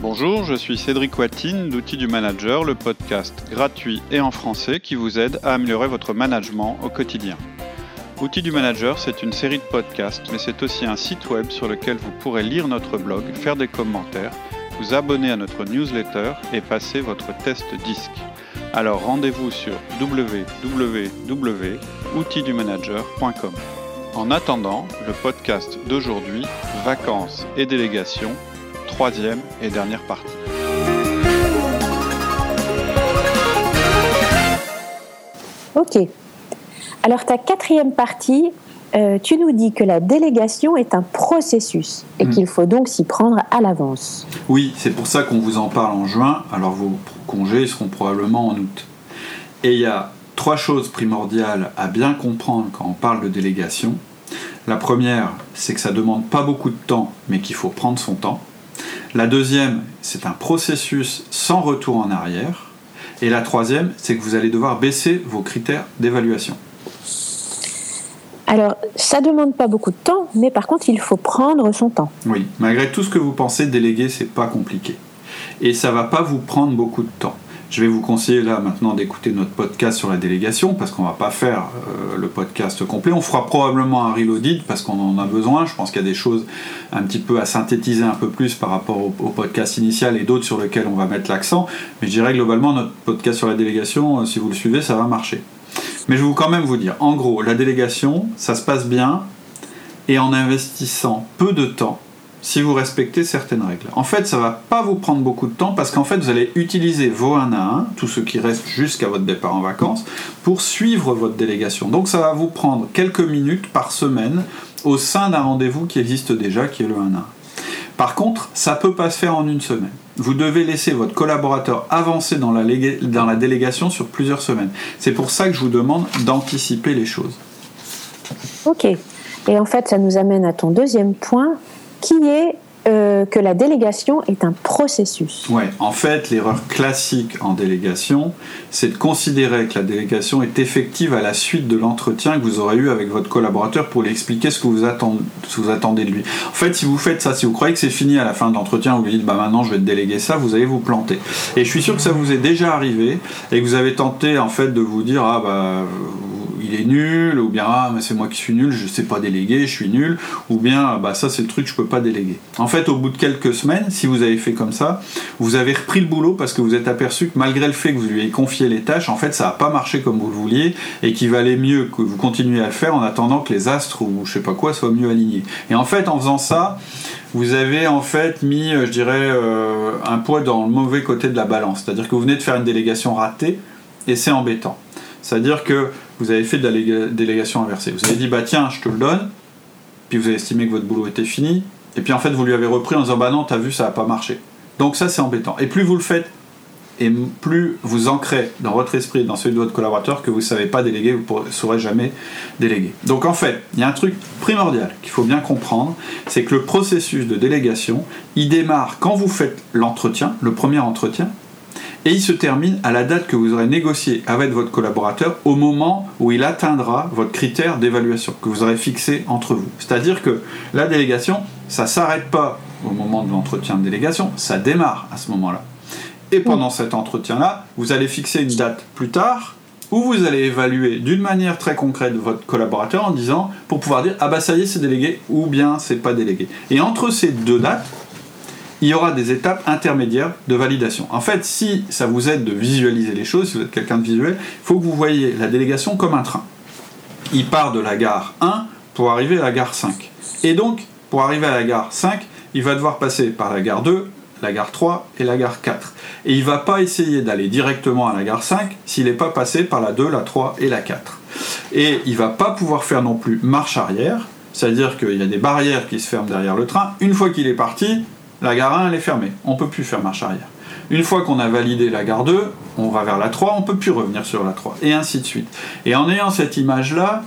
Bonjour, je suis Cédric Watine d'Outils du Manager, le podcast gratuit et en français qui vous aide à améliorer votre management au quotidien. Outils du Manager, c'est une série de podcasts, mais c'est aussi un site web sur lequel vous pourrez lire notre blog, faire des commentaires, vous abonner à notre newsletter et passer votre test disque. Alors rendez-vous sur www.outildumanager.com. En attendant, le podcast d'aujourd'hui, Vacances et délégations, troisième et dernière partie. Ok. Alors ta quatrième partie, euh, tu nous dis que la délégation est un processus et Mm. qu'il faut donc s'y prendre à l'avance. Oui, c'est pour ça qu'on vous en parle en juin, alors vos congés seront probablement en août. Et il y a trois choses primordiales à bien comprendre quand on parle de délégation. La première, c'est que ça demande pas beaucoup de temps, mais qu'il faut prendre son temps. La deuxième, c'est un processus sans retour en arrière. Et la troisième, c'est que vous allez devoir baisser vos critères d'évaluation. Alors ça demande pas beaucoup de temps, mais par contre il faut prendre son temps. Oui, malgré tout ce que vous pensez, déléguer, c'est pas compliqué. Et ça va pas vous prendre beaucoup de temps. Je vais vous conseiller là maintenant d'écouter notre podcast sur la délégation parce qu'on va pas faire euh, le podcast complet. On fera probablement un reloaded parce qu'on en a besoin. Je pense qu'il y a des choses un petit peu à synthétiser un peu plus par rapport au, podcast initial et d'autres sur lesquels on va mettre l'accent. Mais je dirais globalement notre podcast sur la délégation, euh, si vous le suivez, ça va marcher. Mais je vais quand même vous dire, en gros, la délégation, ça se passe bien et en investissant peu de temps si vous respectez certaines règles. En fait, ça va pas vous prendre beaucoup de temps parce qu'en fait, vous allez utiliser vos 1 à 1, tout ce qui reste jusqu'à votre départ en vacances, pour suivre votre délégation. Donc ça va vous prendre quelques minutes par semaine au sein d'un rendez-vous qui existe déjà, qui est le 1 à 1. Par contre, ça peut pas se faire en une semaine. Vous devez laisser votre collaborateur avancer dans la, dans la délégation sur plusieurs semaines. C'est pour ça que je vous demande d'anticiper les choses. Ok. Et en fait ça nous amène à ton deuxième point, qui est euh, que la délégation est un processus. Ouais, en fait, l'erreur classique en délégation, c'est de considérer que la délégation est effective à la suite de l'entretien que vous aurez eu avec votre collaborateur pour lui expliquer ce que vous attendez, ce que vous attendez de lui. En fait, si vous faites ça, si vous croyez que c'est fini à la fin de l'entretien, vous lui dites bah maintenant je vais te déléguer ça, vous allez vous planter. Et je suis sûr que ça vous est déjà arrivé et que vous avez tenté en fait de vous dire ah bah il est nul, ou bien ah mais c'est moi qui suis nul, je sais pas déléguer, je suis nul, ou bien ah, bah ça c'est le truc je peux pas déléguer. En fait, au bout de quelques semaines, si vous avez fait comme ça, vous avez repris le boulot parce que vous êtes aperçu que malgré le fait que vous lui ayez confié les tâches, en fait ça n'a pas marché comme vous le vouliez et qu'il valait mieux que vous continuiez à le faire en attendant que les astres ou je sais pas quoi soient mieux alignés. Et en fait, en faisant ça, vous avez en fait mis, euh, je dirais, euh, un poids dans le mauvais côté de la balance. C'est-à-dire que vous venez de faire une délégation ratée et c'est embêtant. C'est-à-dire que vous avez fait de la léga- délégation inversée. Vous avez dit, bah tiens, je te le donne, puis vous avez estimé que votre boulot était fini, et puis en fait vous lui avez repris en disant, bah non, t'as vu, ça n'a pas marché. Donc ça, c'est embêtant. Et plus vous le faites, et plus vous ancrez dans votre esprit, dans celui de votre collaborateur, que vous ne savez pas déléguer, vous ne saurez jamais déléguer. Donc en fait, il y a un truc primordial qu'il faut bien comprendre, c'est que le processus de délégation, il démarre quand vous faites l'entretien, le premier entretien, et il se termine à la date que vous aurez négocié avec votre collaborateur au moment où il atteindra votre critère d'évaluation que vous aurez fixé entre vous. C'est-à-dire que la délégation, ça s'arrête pas au moment de l'entretien de délégation, ça démarre à ce moment-là. Et pendant cet entretien-là, vous allez fixer une date plus tard où vous allez évaluer d'une manière très concrète votre collaborateur en disant, pour pouvoir dire, ah bah ça y est, c'est délégué, ou bien c'est pas délégué. Et entre ces deux dates, il y aura des étapes intermédiaires de validation. En fait, si ça vous aide de visualiser les choses, si vous êtes quelqu'un de visuel, il faut que vous voyez la délégation comme un train. Il part de la gare 1 pour arriver à la gare 5. Et donc, pour arriver à la gare 5, il va devoir passer par la gare 2, la gare 3 et la gare 4. Et il ne va pas essayer d'aller directement à la gare 5 s'il n'est pas passé par la 2, la 3 et la 4. Et il ne va pas pouvoir faire non plus marche arrière, c'est-à-dire qu'il y a des barrières qui se ferment derrière le train. Une fois qu'il est parti, la gare 1 elle est fermée, on ne peut plus faire marche arrière. Une fois qu'on a validé la gare 2, on va vers la 3, on ne peut plus revenir sur la 3, et ainsi de suite. Et en ayant cette image-là,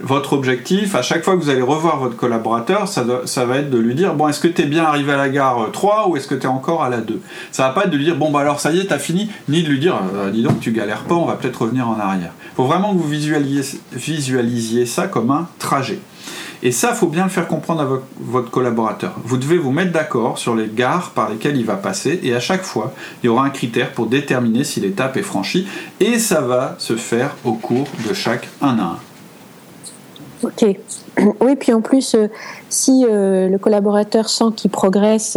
votre objectif, à chaque fois que vous allez revoir votre collaborateur, ça, va être de lui dire Bon, est-ce que tu es bien arrivé à la gare euh, 3 ou est-ce que tu es encore à la 2 Ça va pas être de lui dire Bon, bah alors ça y est, t'as fini, ni de lui dire Euh, Dis donc, tu galères pas, on va peut-être revenir en arrière. Il faut vraiment que vous visualisiez ça comme un trajet. Et ça, faut bien le faire comprendre à votre collaborateur. Vous devez vous mettre d'accord sur les gares par lesquelles il va passer, et à chaque fois, il y aura un critère pour déterminer si l'étape est franchie, et ça va se faire au cours de chaque un à un. Ok. Oui, puis en plus, euh, si euh, le collaborateur sent qu'il progresse,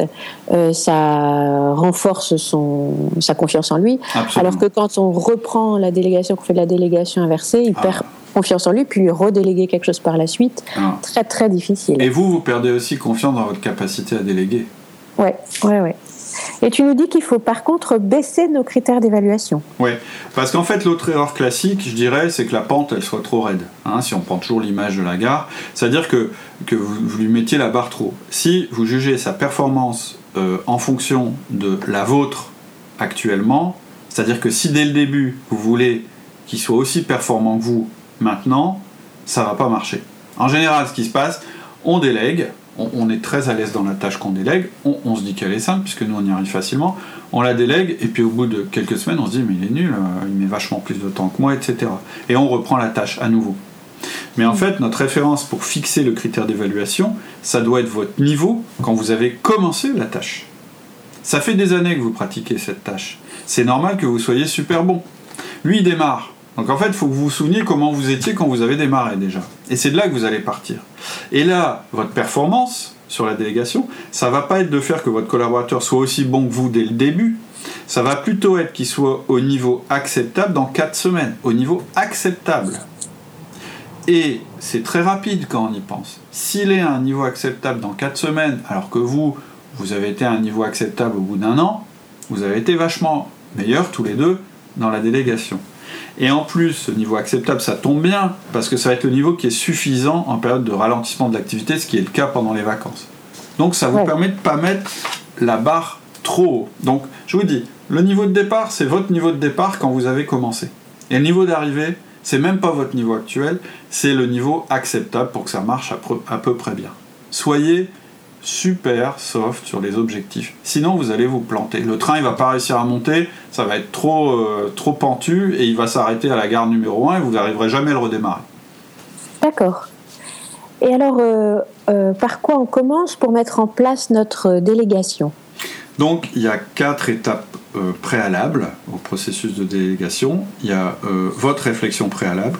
euh, ça renforce son, sa confiance en lui. Alors que quand on reprend la délégation, qu'on fait de la délégation inversée, il ah. perd confiance en lui, puis redéléguer quelque chose par la suite, ah. très très difficile. Et vous, vous perdez aussi confiance dans votre capacité à déléguer. Ouais, ouais, ouais. Et tu nous dis qu'il faut par contre baisser nos critères d'évaluation. Oui, parce qu'en fait, l'autre erreur classique, je dirais, c'est que la pente, elle soit trop raide. Hein, si on prend toujours l'image de la gare, c'est-à-dire que, que vous, lui mettiez la barre trop. Si vous jugez sa performance euh, en fonction de la vôtre actuellement, c'est-à-dire que si dès le début, vous voulez qu'il soit aussi performant que vous maintenant, ça va pas marcher. En général, ce qui se passe, on délègue, on, est très à l'aise dans la tâche qu'on délègue, on, se dit qu'elle est simple, puisque nous on y arrive facilement, on la délègue, et puis au bout de quelques semaines, on se dit mais il est nul, euh, il met vachement plus de temps que moi, etc. Et on reprend la tâche à nouveau. Mais en fait, notre référence pour fixer le critère d'évaluation, ça doit être votre niveau quand vous avez commencé la tâche. Ça fait des années que vous pratiquez cette tâche. C'est normal que vous soyez super bon. Lui, il démarre. Donc en fait, il faut que vous vous souveniez comment vous étiez quand vous avez démarré déjà. Et c'est de là que vous allez partir. Et là, votre performance sur la délégation, ça va pas être de faire que votre collaborateur soit aussi bon que vous dès le début. Ça va plutôt être qu'il soit au niveau acceptable dans 4 semaines. Au niveau acceptable. Et c'est très rapide quand on y pense. S'il est à un niveau acceptable dans 4 semaines, alors que vous, vous avez été à un niveau acceptable au bout d'un an, vous avez été vachement meilleurs tous les deux dans la délégation. Et en plus, ce niveau acceptable, ça tombe bien, parce que ça va être le niveau qui est suffisant en période de ralentissement de l'activité, ce qui est le cas pendant les vacances. Donc ça vous permet de ne pas mettre la barre trop haut. Donc je vous dis, le niveau de départ, c'est votre niveau de départ quand vous avez commencé. Et le niveau d'arrivée, c'est même pas votre niveau actuel, c'est le niveau acceptable pour que ça marche à peu près bien. Soyez super soft sur les objectifs. Sinon, vous allez vous planter. Le train, il va pas réussir à monter, ça va être trop, euh, trop pentu et il va s'arrêter à la gare numéro 1 et vous n'arriverez jamais à le redémarrer. D'accord. Et alors, euh, euh, par quoi on commence pour mettre en place notre délégation? Donc, il y a quatre étapes préalables au processus de délégation. Il y a votre réflexion préalable,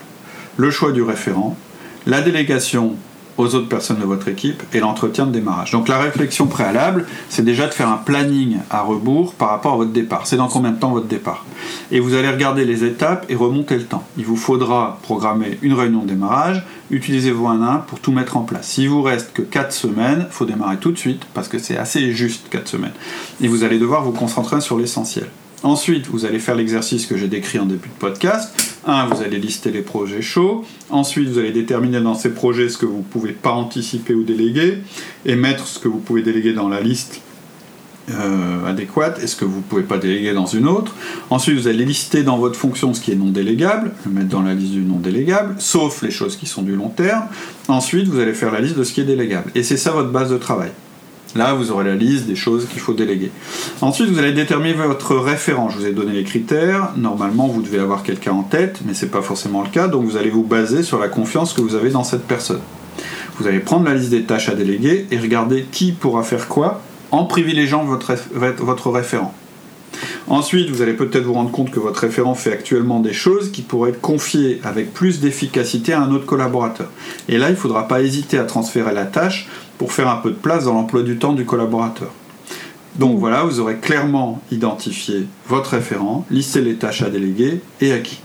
le choix du référent, la délégation aux autres personnes de votre équipe et l'entretien de démarrage. Donc la réflexion préalable, c'est déjà de faire un planning à rebours par rapport à votre départ. C'est dans combien de temps votre départ Et vous allez regarder les étapes et remonter le temps. Il vous faudra programmer une réunion de démarrage, utilisez vos 1 1 pour tout mettre en place. S'il vous reste que 4 semaines, il faut démarrer tout de suite parce que c'est assez juste 4 semaines. Et vous allez devoir vous concentrer sur l'essentiel. Ensuite, vous allez faire l'exercice que j'ai décrit en début de podcast. Un, vous allez lister les projets chauds. Ensuite, vous allez déterminer dans ces projets ce que vous ne pouvez pas anticiper ou déléguer et mettre ce que vous pouvez déléguer dans la liste euh, adéquate et ce que vous ne pouvez pas déléguer dans une autre. Ensuite, vous allez lister dans votre fonction ce qui est non délégable, le mettre dans la liste du non délégable, sauf les choses qui sont du long terme. Ensuite, vous allez faire la liste de ce qui est délégable. Et c'est ça votre base de travail. Là, vous aurez la liste des choses qu'il faut déléguer. Ensuite, vous allez déterminer votre référent. Je vous ai donné les critères. Normalement, vous devez avoir quelqu'un en tête, mais ce n'est pas forcément le cas. Donc, vous allez vous baser sur la confiance que vous avez dans cette personne. Vous allez prendre la liste des tâches à déléguer et regarder qui pourra faire quoi en privilégiant votre, votre référent. Ensuite, vous allez peut-être vous rendre compte que votre référent fait actuellement des choses qui pourraient être confiées avec plus d'efficacité à un autre collaborateur. Et là, il ne faudra pas hésiter à transférer la tâche pour faire un peu de place dans l'emploi du temps du collaborateur. Donc voilà, vous aurez clairement identifié votre référent, listé les tâches à déléguer et à qui.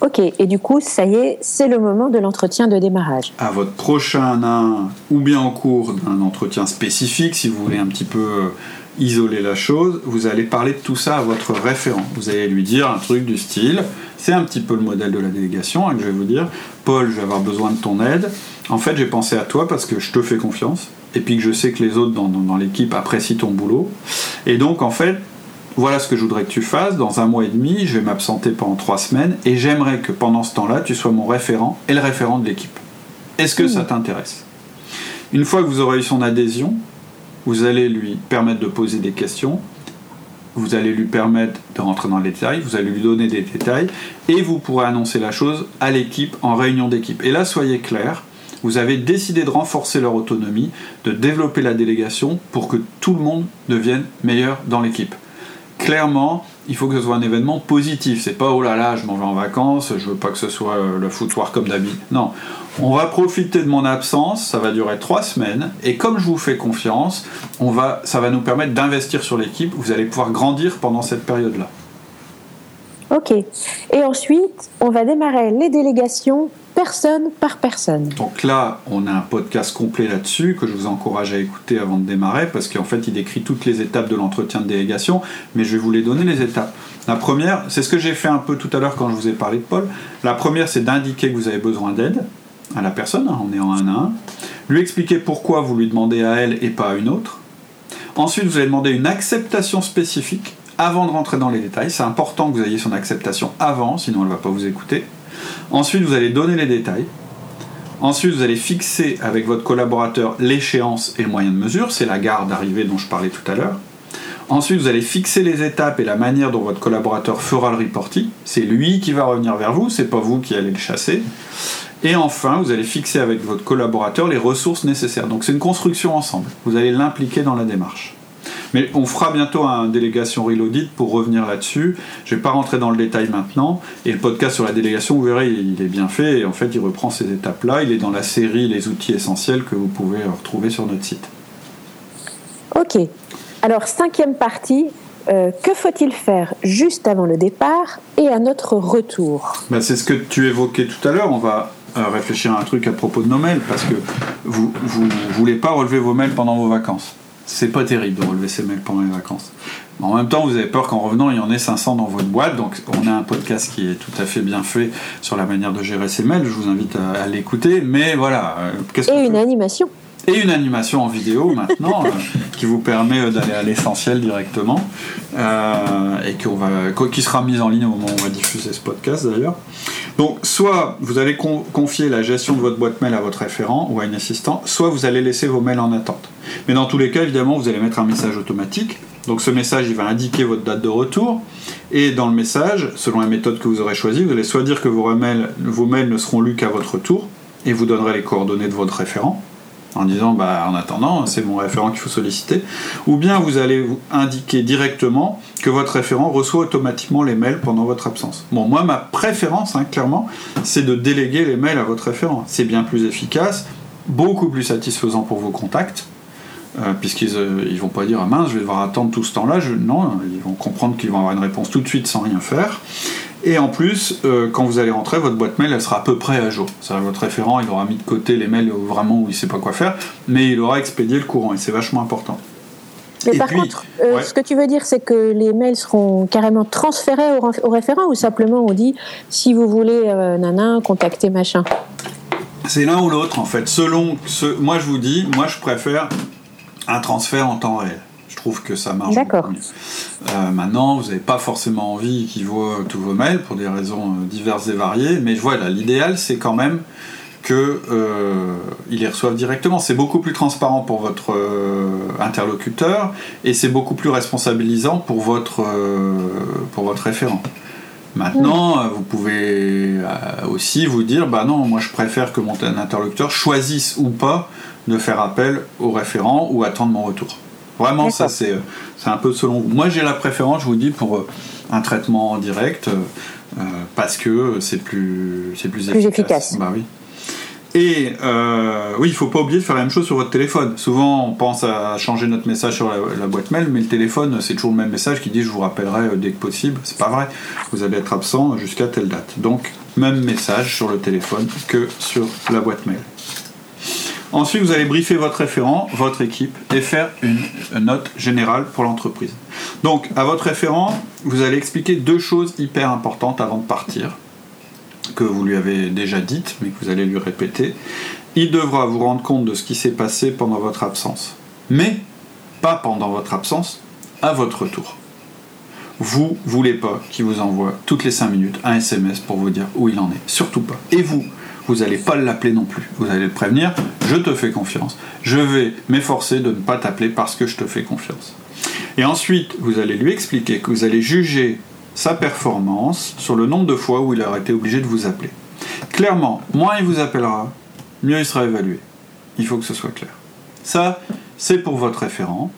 Ok, et du coup, ça y est, c'est le moment de l'entretien de démarrage. À votre prochain nain, ou bien en cours d'un entretien spécifique, si vous voulez un petit peu euh, isoler la chose, vous allez parler de tout ça à votre référent. Vous allez lui dire un truc du style, c'est un petit peu le modèle de la délégation, hein, que je vais vous dire, Paul, je vais avoir besoin de ton aide. En fait, j'ai pensé à toi parce que je te fais confiance, et puis que je sais que les autres dans, l'équipe apprécient ton boulot. Et donc, en fait, voilà ce que je voudrais que tu fasses. Dans un mois et demi, je vais m'absenter pendant trois semaines, et j'aimerais que pendant ce temps-là, tu sois mon référent et le référent de l'équipe. Est-ce que ça t'intéresse? Une fois que vous aurez eu son adhésion, vous allez lui permettre de poser des questions, vous allez lui permettre de rentrer dans les détails, vous allez lui donner des détails, et vous pourrez annoncer la chose à l'équipe en réunion d'équipe. Et là, soyez clair, vous avez décidé de renforcer leur autonomie, de développer la délégation pour que tout le monde devienne meilleur dans l'équipe. Clairement, il faut que ce soit un événement positif. C'est pas oh là là, je m'en vais en vacances, je veux pas que ce soit euh, le foutoir comme d'habitude. Non, on va profiter de mon absence, ça va durer trois semaines, et comme je vous fais confiance, ça va nous permettre d'investir sur l'équipe. Vous allez pouvoir grandir pendant cette période-là. Ok. Et ensuite, on va démarrer les délégations personne par personne. Donc là, on a un podcast complet là-dessus que je vous encourage à écouter avant de démarrer parce qu'en fait, il décrit toutes les étapes de l'entretien de délégation, mais je vais vous les donner les étapes. La première, c'est ce que j'ai fait un peu tout à l'heure quand je vous ai parlé de Paul. La première, c'est d'indiquer que vous avez besoin d'aide à la personne, hein, on est en un à un. Lui expliquer pourquoi vous lui demandez à elle et pas à une autre. Ensuite, vous allez demander une acceptation spécifique avant de rentrer dans les détails. C'est important que vous ayez son acceptation avant, sinon elle ne va pas vous écouter. Ensuite, vous allez donner les détails. Ensuite, vous allez fixer avec votre collaborateur l'échéance et le moyen de mesure. C'est la gare d'arrivée dont je parlais tout à l'heure. Ensuite, vous allez fixer les étapes et la manière dont votre collaborateur fera le reporting. C'est lui qui va revenir vers vous, c'est pas vous qui allez le chasser. Et enfin, vous allez fixer avec votre collaborateur les ressources nécessaires. Donc c'est une construction ensemble. Vous allez l'impliquer dans la démarche. Mais on fera bientôt un délégation Reloaded pour revenir là-dessus. Je ne vais pas rentrer dans le détail maintenant. Et le podcast sur la délégation, vous verrez, il est bien fait. Et en fait, il reprend ces étapes-là. Il est dans la série Les outils essentiels que vous pouvez retrouver sur notre site. Ok. Alors, cinquième partie, euh, que faut-il faire juste avant le départ et à notre retour? Ben, C'est ce que tu évoquais tout à l'heure. On va euh, réfléchir à un truc à propos de nos mails parce que vous ne voulez pas relever vos mails pendant vos vacances c'est pas terrible de relever ses mails pendant les vacances. en même temps, vous avez peur qu'en revenant, il y en ait 500 dans votre boîte. Donc, on a un podcast qui est tout à fait bien fait sur la manière de gérer ses mails. Je vous invite à, l'écouter. Mais voilà. Euh, Et une animation et une animation en vidéo maintenant euh, qui vous permet euh, d'aller à l'essentiel directement euh, et qui sera mise en ligne au moment où on va diffuser ce podcast d'ailleurs. Donc soit vous allez confier la gestion de votre boîte mail à votre référent ou à un assistant, soit vous allez laisser vos mails en attente. Mais dans tous les cas, évidemment, vous allez mettre un message automatique. Donc ce message, il va indiquer votre date de retour. Et dans le message, selon la méthode que vous aurez choisie, vous allez soit dire que vos mails ne seront lus qu'à votre retour, et vous donnerez les coordonnées de votre référent, en disant bah, en attendant, c'est mon référent qu'il faut solliciter, ou bien vous allez vous indiquer directement que votre référent reçoit automatiquement les mails pendant votre absence. Bon, moi, ma préférence, hein, clairement, c'est de déléguer les mails à votre référent. C'est bien plus efficace, beaucoup plus satisfaisant pour vos contacts. Euh, puisqu'ils ne euh, vont pas dire ah mince je vais devoir attendre tout ce temps-là non ils vont comprendre qu'ils vont avoir une réponse tout de suite sans rien faire et en plus, euh, quand vous allez rentrer, votre boîte mail, elle sera à peu près à jour. Ça, votre référent, il aura mis de côté les mails vraiment où il ne sait pas quoi faire, mais il aura expédié le courant, et c'est vachement important. Mais par contre, euh, ce que tu veux dire, c'est que les mails seront carrément transférés au, référent ou simplement on dit si vous voulez, euh, nana, contactez machin? C'est l'un ou l'autre en fait. Selon ce, moi je vous dis, moi je préfère un transfert en temps réel trouve que ça marche. D'accord. Euh, maintenant, vous n'avez pas forcément envie qu'ils voient tous vos mails pour des raisons euh, diverses et variées, mais voilà, l'idéal c'est quand même qu'ils euh, les reçoivent directement. C'est beaucoup plus transparent pour votre interlocuteur et c'est beaucoup plus responsabilisant pour votre, pour votre référent. Maintenant, vous pouvez aussi vous dire, bah non, moi je préfère que mon interlocuteur choisisse ou pas de faire appel au référent ou attendre mon retour. Vraiment, ça, c'est, c'est un peu selon vous. Moi, j'ai la préférence, je vous dis, pour euh, un traitement en direct, euh, parce que c'est plus, c'est plus, efficace. Bah oui. Et euh, oui, il ne faut pas oublier de faire la même chose sur votre téléphone. Souvent, on pense à changer notre message sur la, boîte mail, mais le téléphone, c'est toujours le même message qui dit je vous rappellerai dès que possible. C'est pas vrai. Vous allez être absent jusqu'à telle date. Donc, même message sur le téléphone que sur la boîte mail. Ensuite, vous allez briefer votre référent, votre équipe, et faire une note générale pour l'entreprise. Donc, à votre référent, vous allez expliquer deux choses hyper importantes avant de partir, que vous lui avez déjà dites, mais que vous allez lui répéter. Il devra vous rendre compte de ce qui s'est passé pendant votre absence. Mais pas pendant votre absence, à votre retour. Vous voulez pas qu'il vous envoie toutes les 5 minutes un SMS pour vous dire où il en est. Surtout pas. Et vous, vous n'allez pas l'appeler non plus. Vous allez le prévenir, je te fais confiance. Je vais m'efforcer de ne pas t'appeler parce que je te fais confiance. Et ensuite, vous allez lui expliquer que vous allez juger sa performance sur le nombre de fois où il aura été obligé de vous appeler. Clairement, moins il vous appellera, mieux il sera évalué. Il faut que ce soit clair. Ça, c'est pour votre référent.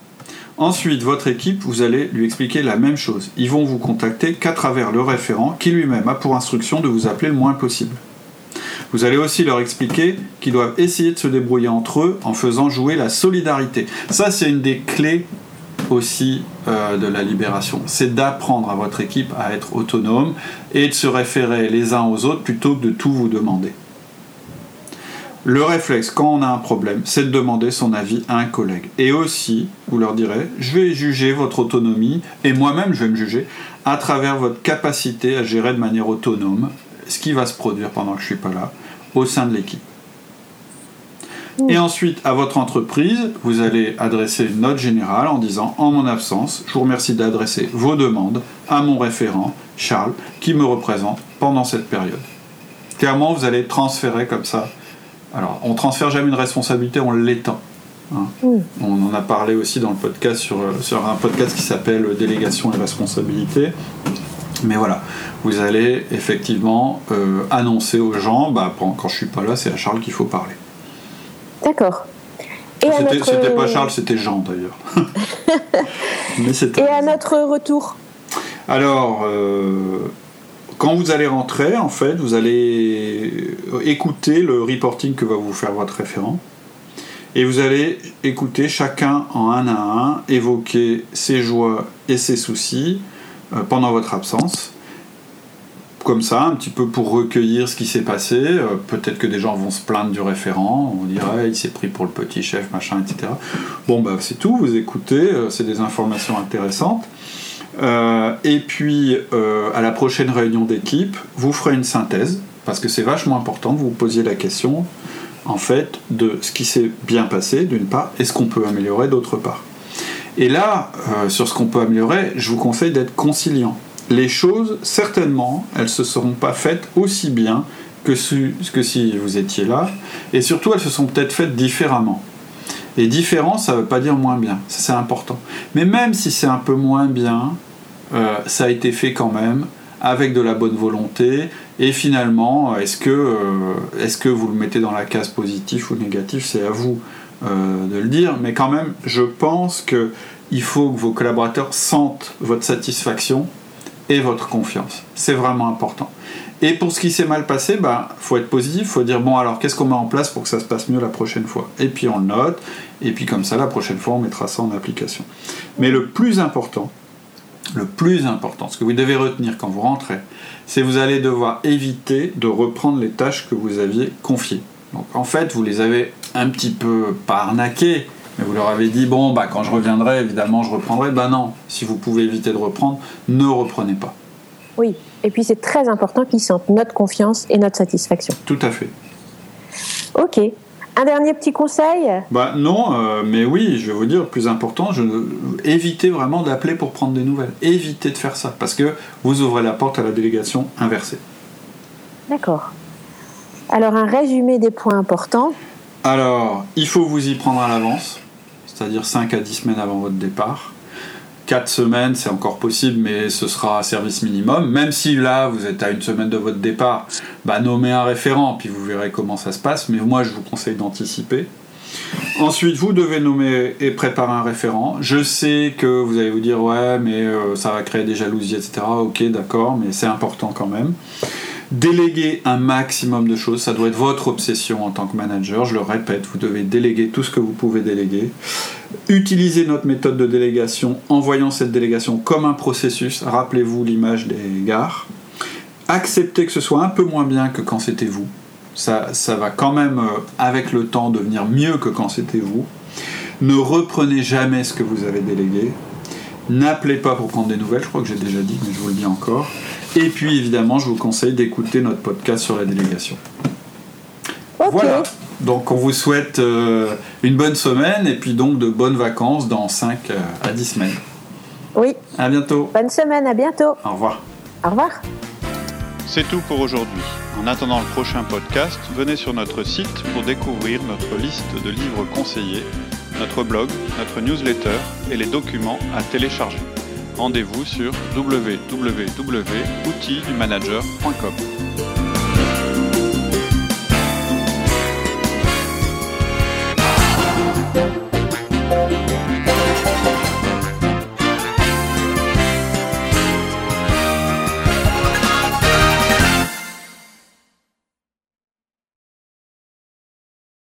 Ensuite, votre équipe, vous allez lui expliquer la même chose. Ils vont vous contacter qu'à travers le référent qui lui-même a pour instruction de vous appeler le moins possible. Vous allez aussi leur expliquer qu'ils doivent essayer de se débrouiller entre eux en faisant jouer la solidarité. Ça, c'est une des clés aussi euh, de la libération. C'est d'apprendre à votre équipe à être autonome et de se référer les uns aux autres plutôt que de tout vous demander. Le réflexe, quand on a un problème, c'est de demander son avis à un collègue. Et aussi, vous leur direz, je vais juger votre autonomie, et moi-même je vais me juger, à travers votre capacité à gérer de manière autonome ce qui va se produire pendant que je ne suis pas là, au sein de l'équipe. Et ensuite, à votre entreprise, vous allez adresser une note générale en disant En mon absence, je vous remercie d'adresser vos demandes à mon référent, Charles, qui me représente pendant cette période. Clairement, vous allez transférer comme ça alors, on transfère jamais une responsabilité, on l'étend. Hein. On en a parlé aussi dans le podcast sur, euh, sur un podcast qui s'appelle Délégation et responsabilité. Mais voilà, vous allez effectivement euh, annoncer aux gens, bah, quand je suis pas là, c'est à Charles qu'il faut parler. D'accord. C'était pas Charles, c'était Jean d'ailleurs. et à notre retour Alors, euh, quand vous allez rentrer, en fait, vous allez écouter le reporting que va vous faire votre référent. Et vous allez écouter chacun en un à un évoquer ses joies et ses soucis pendant votre absence. Comme ça, un petit peu pour recueillir ce qui s'est passé. Euh, peut-être que des gens vont se plaindre du référent, on dirait il s'est pris pour le petit chef, machin, etc. Bon, bah c'est tout, vous écoutez, euh, c'est des informations intéressantes. Euh, et puis, euh, à la prochaine réunion d'équipe, vous ferez une synthèse, parce que c'est vachement important que vous posiez la question, en fait, de ce qui s'est bien passé, d'une part, et ce qu'on peut améliorer, d'autre part. Et là, euh, sur ce qu'on peut améliorer, je vous conseille d'être conciliant. Les choses, certainement, elles ne se seront pas faites aussi bien que, que si vous étiez là, et surtout, elles se sont peut-être faites différemment. Et différent, ça ne veut pas dire moins bien, c'est important. Mais même si c'est un peu moins bien, euh, ça a été fait quand même avec de la bonne volonté. Et finalement, est-ce que, euh, que vous le mettez dans la case positif ou négatif C'est à vous de le dire. Mais quand même, je pense qu'il faut que vos collaborateurs sentent votre satisfaction et votre confiance. C'est vraiment important. Et pour ce qui s'est mal passé, il bah, faut être positif, il faut dire bon alors qu'est-ce qu'on met en place pour que ça se passe mieux la prochaine fois? Et puis on le note, et puis comme ça la prochaine fois on mettra ça en application. Mais le plus important, le plus important, ce que vous devez retenir quand vous rentrez, c'est vous allez devoir éviter de reprendre les tâches que vous aviez confiées. Donc en fait, vous les avez un petit peu pas arnaquées, mais vous leur avez dit bon bah quand je reviendrai, évidemment je reprendrai. Ben non, si vous pouvez éviter de reprendre, ne reprenez pas. Oui, et puis c'est très important qu'ils sentent notre confiance et notre satisfaction. Tout à fait. Ok. Un dernier petit conseil? Bah non, euh, mais oui, je vais vous dire, le plus important, je, évitez vraiment d'appeler pour prendre des nouvelles. Évitez de faire ça, parce que vous ouvrez la porte à la délégation inversée. D'accord. Alors un résumé des points importants. Alors, il faut vous y prendre à l'avance, c'est-à-dire 5 à 10 semaines avant votre départ. 4 semaines, c'est encore possible, mais ce sera un service minimum. Même si là, vous êtes à une semaine de votre départ, bah, nommez un référent, puis vous verrez comment ça se passe. Mais moi, je vous conseille d'anticiper. Ensuite, vous devez nommer et préparer un référent. Je sais que vous allez vous dire, ouais, mais euh, ça va créer des jalousies, etc. Ok, d'accord, mais c'est important quand même. Déléguer un maximum de choses, ça doit être votre obsession en tant que manager. Je le répète, vous devez déléguer tout ce que vous pouvez déléguer. Utilisez notre méthode de délégation en voyant cette délégation comme un processus. Rappelez-vous l'image des gares. Acceptez que ce soit un peu moins bien que quand c'était vous. Ça, ça va quand même, euh, avec le temps, devenir mieux que quand c'était vous. Ne reprenez jamais ce que vous avez délégué. N'appelez pas pour prendre des nouvelles, je crois que j'ai déjà dit, mais je vous le dis encore. Et puis évidemment, je vous conseille d'écouter notre podcast sur la délégation. Voilà. Donc on vous souhaite euh, une bonne semaine et puis donc de bonnes vacances dans 5 euh, à 10 semaines. Oui. À bientôt. Bonne semaine, à bientôt. Au revoir. Au revoir. C'est tout pour aujourd'hui. En attendant le prochain podcast, venez sur notre site pour découvrir notre liste de livres conseillés, notre blog, notre newsletter et les documents à télécharger rendez-vous sur www.outildumanager.com.